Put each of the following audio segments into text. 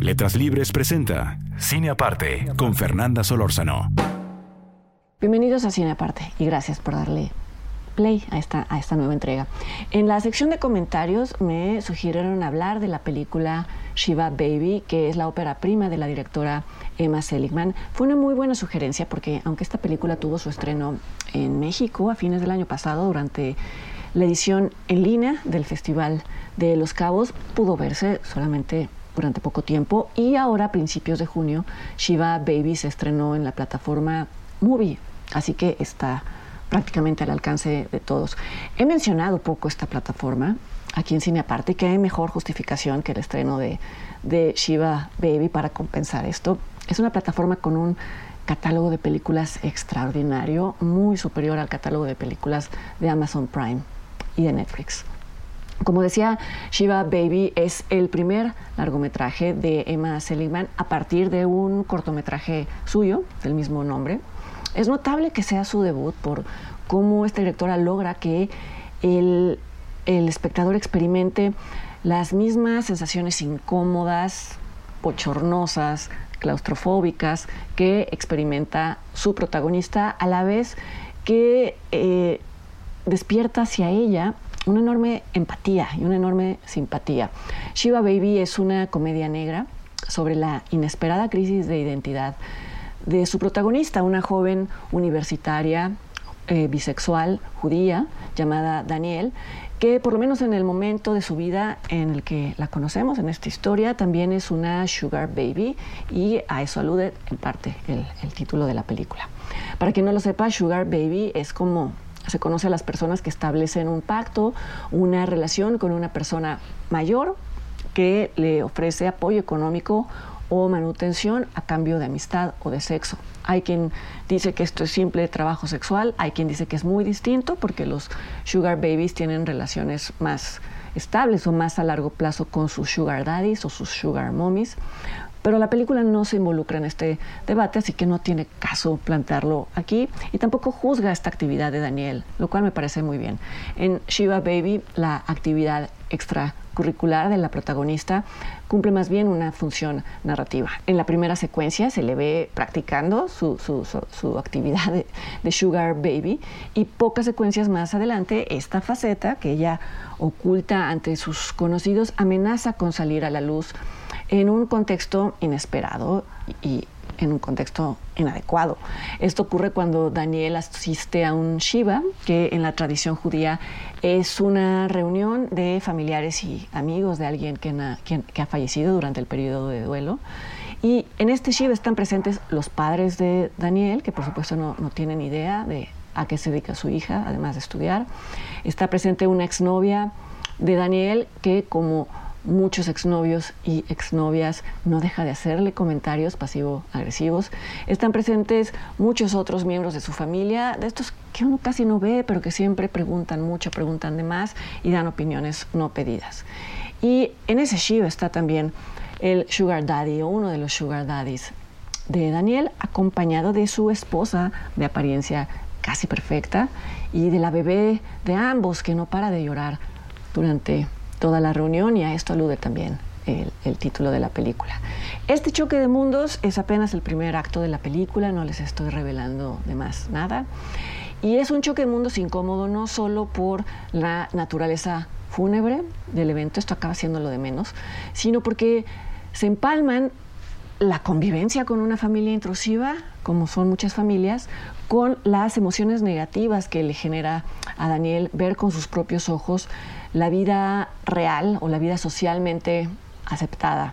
Letras Libres presenta Cine Aparte con Fernanda Solórzano. Bienvenidos a Cine Aparte y gracias por darle play a esta, a esta nueva entrega. En la sección de comentarios me sugirieron hablar de la película Shiva Baby, que es la ópera prima de la directora Emma Seligman. Fue una muy buena sugerencia porque aunque esta película tuvo su estreno en México a fines del año pasado durante la edición en línea del Festival de Los Cabos, pudo verse solamente durante poco tiempo y ahora a principios de junio Shiva Baby se estrenó en la plataforma Movie, así que está prácticamente al alcance de todos. He mencionado poco esta plataforma aquí en Cine Aparte, que hay mejor justificación que el estreno de, de Shiva Baby para compensar esto. Es una plataforma con un catálogo de películas extraordinario, muy superior al catálogo de películas de Amazon Prime y de Netflix. Como decía, Shiva Baby es el primer largometraje de Emma Seligman a partir de un cortometraje suyo del mismo nombre. Es notable que sea su debut por cómo esta directora logra que el, el espectador experimente las mismas sensaciones incómodas, bochornosas, claustrofóbicas que experimenta su protagonista a la vez que eh, despierta hacia ella una enorme empatía y una enorme simpatía. Shiva Baby es una comedia negra sobre la inesperada crisis de identidad de su protagonista, una joven universitaria eh, bisexual judía llamada Daniel, que por lo menos en el momento de su vida en el que la conocemos en esta historia, también es una sugar baby y a eso alude en parte el, el título de la película. Para quien no lo sepa, sugar baby es como se conoce a las personas que establecen un pacto, una relación con una persona mayor que le ofrece apoyo económico o manutención a cambio de amistad o de sexo. Hay quien dice que esto es simple trabajo sexual, hay quien dice que es muy distinto porque los sugar babies tienen relaciones más estables o más a largo plazo con sus sugar daddies o sus sugar mommies. Pero la película no se involucra en este debate, así que no tiene caso plantearlo aquí y tampoco juzga esta actividad de Daniel, lo cual me parece muy bien. En Shiva Baby, la actividad extracurricular de la protagonista cumple más bien una función narrativa. En la primera secuencia se le ve practicando su, su, actividad de, Sugar Baby y pocas secuencias más adelante esta faceta que ella oculta ante sus conocidos amenaza con salir a la luz en un contexto inesperado y en un contexto inadecuado. Esto ocurre cuando Daniel asiste a un Shiva, que en la tradición judía es una reunión de familiares y amigos de alguien que, que ha fallecido durante el periodo de duelo. Y en este Shiva están presentes los padres de Daniel, que por supuesto no, no tienen idea de a qué se dedica su hija, además de estudiar. Está presente una exnovia de Daniel que como muchos exnovios y exnovias no deja de hacerle comentarios pasivo-agresivos. Están presentes muchos otros miembros de su familia, de estos que uno casi no ve, pero que siempre preguntan mucho, preguntan de más y dan opiniones no pedidas. Y en ese Shiva está también el Sugar Daddy o uno de los Sugar Daddies de Daniel, acompañado de su esposa de apariencia casi perfecta y de la bebé de ambos que no para de llorar durante toda la reunión y a esto alude también el, título de la película. Este choque de mundos es apenas el primer acto de la película, no les estoy revelando de más nada. Y es un choque de mundos incómodo no solo por la naturaleza fúnebre del evento, esto acaba siendo lo de menos, sino porque se empalman la convivencia con una familia intrusiva, como son muchas familias, con las emociones negativas que le genera a Daniel ver con sus propios ojos la vida real o la vida socialmente aceptada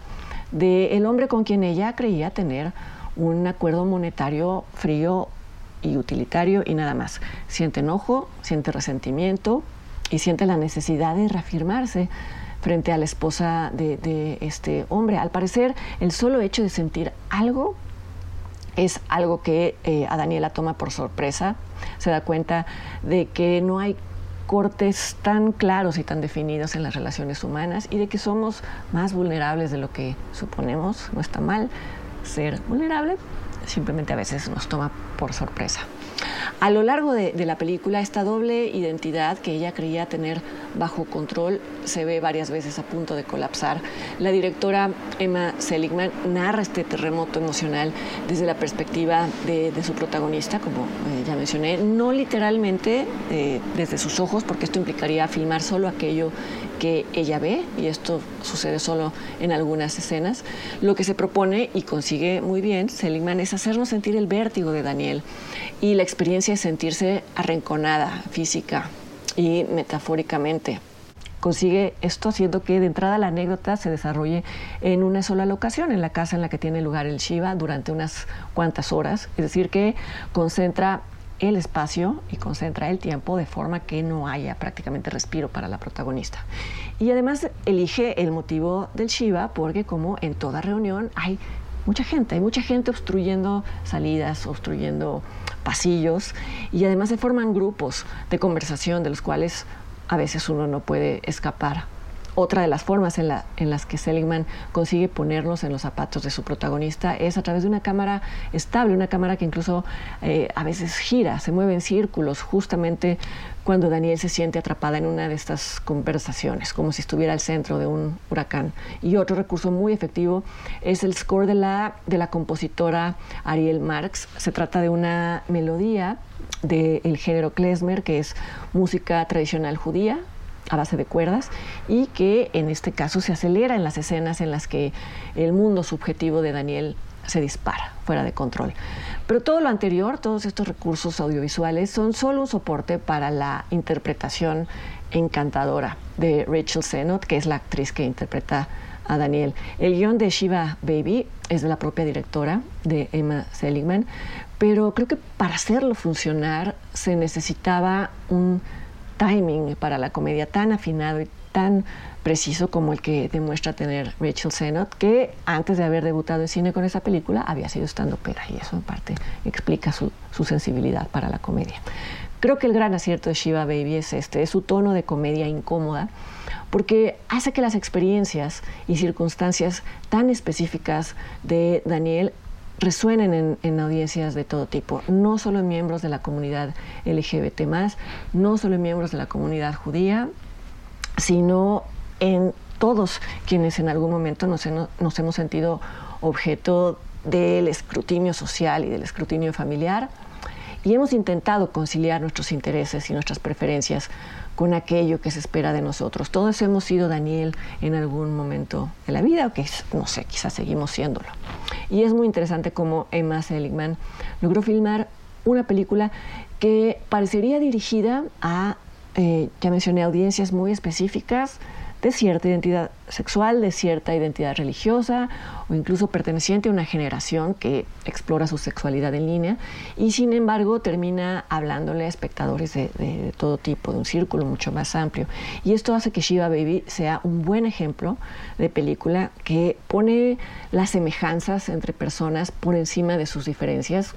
del el hombre con quien ella creía tener un acuerdo monetario frío y utilitario y nada más. Siente enojo, siente resentimiento y siente la necesidad de reafirmarse frente a la esposa de, este hombre. Al parecer, el solo hecho de sentir algo es algo que eh, a Daniela toma por sorpresa. Se da cuenta de que no hay cortes tan claros y tan definidos en las relaciones humanas y de que somos más vulnerables de lo que suponemos. No está mal ser vulnerable, simplemente a veces nos toma por sorpresa. A lo largo de, la película, esta doble identidad que ella creía tener bajo control se ve varias veces a punto de colapsar. La directora Emma Seligman narra este terremoto emocional desde la perspectiva de, su protagonista, como eh, ya mencioné, no literalmente eh, desde sus ojos, porque esto implicaría filmar solo aquello ella ve, y esto sucede solo en algunas escenas. Lo que se propone y consigue muy bien Seligman es hacernos sentir el vértigo de Daniel y la experiencia de sentirse arrinconada física y metafóricamente. Consigue esto haciendo que de entrada la anécdota se desarrolle en una sola locación, en la casa en la que tiene lugar el Shiva durante unas cuantas horas, es decir, que concentra el espacio y concentra el tiempo de forma que no haya prácticamente respiro para la protagonista. Y además elige el motivo del Shiva porque como en toda reunión hay mucha gente, hay mucha gente obstruyendo salidas, obstruyendo pasillos y además se forman grupos de conversación de los cuales a veces uno no puede escapar otra de las formas en, las que Seligman consigue ponernos en los zapatos de su protagonista es a través de una cámara estable, una cámara que incluso eh, a veces gira, se mueve en círculos, justamente cuando Daniel se siente atrapada en una de estas conversaciones, como si estuviera al centro de un huracán. Y otro recurso muy efectivo es el score de la, de la compositora Ariel Marx. Se trata de una melodía del género klezmer, que es música tradicional judía, a base de cuerdas y que en este caso se acelera en las escenas en las que el mundo subjetivo de Daniel se dispara fuera de control. Pero todo lo anterior, todos estos recursos audiovisuales son solo un soporte para la interpretación encantadora de Rachel Sennott, que es la actriz que interpreta a Daniel. El guion de Shiva Baby es de la propia directora, de Emma Seligman, pero creo que para hacerlo funcionar se necesitaba un timing para la comedia tan afinado y tan preciso como el que demuestra tener Rachel Sennott, que antes de haber debutado en cine con esa película había sido estando pera y eso en parte explica su, su, sensibilidad para la comedia. Creo que el gran acierto de Shiva Baby es este, es su tono de comedia incómoda, porque hace que las experiencias y circunstancias tan específicas de Daniel resuenen en, audiencias de todo tipo, no solo en miembros de la comunidad LGBT, no solo en miembros de la comunidad judía, sino en todos quienes en algún momento nos, nos hemos sentido objeto del escrutinio social y del escrutinio familiar. Y hemos intentado conciliar nuestros intereses y nuestras preferencias con aquello que se espera de nosotros. Todos hemos sido Daniel en algún momento de la vida, o que no sé, quizás seguimos siéndolo. Y es muy interesante cómo Emma Seligman logró filmar una película que parecería dirigida a, eh, ya mencioné, audiencias muy específicas, de cierta identidad sexual, de cierta identidad religiosa o incluso perteneciente a una generación que explora su sexualidad en línea y sin embargo termina hablándole a espectadores de, todo tipo, de un círculo mucho más amplio. Y esto hace que Shiva Baby sea un buen ejemplo de película que pone las semejanzas entre personas por encima de sus diferencias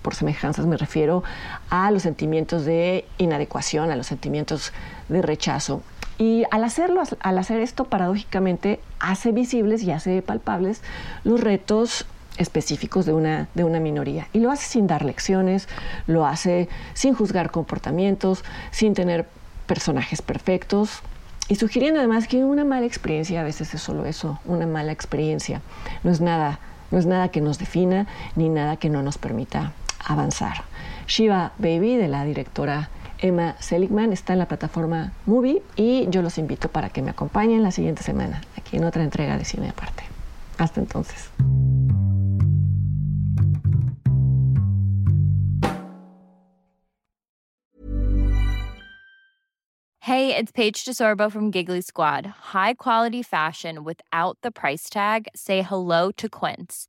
por semejanzas me refiero a los sentimientos de inadecuación, a los sentimientos de rechazo. Y al hacerlo, al hacer esto, paradójicamente hace visibles y hace palpables los retos específicos de una, de una minoría. Y lo hace sin dar lecciones, lo hace sin juzgar comportamientos, sin tener personajes perfectos y sugiriendo además que una mala experiencia a veces es solo eso, una mala experiencia. No es nada, no es nada que nos defina ni nada que no nos permita avanzar. Shiva Baby de la directora Emma Seligman está en la plataforma Movie y yo los invito para que me acompañen la siguiente semana aquí en otra entrega de Cine Aparte. Hasta entonces. Hey, it's Paige DeSorbo from Giggly Squad. High quality fashion without the price tag. Say hello to Quince.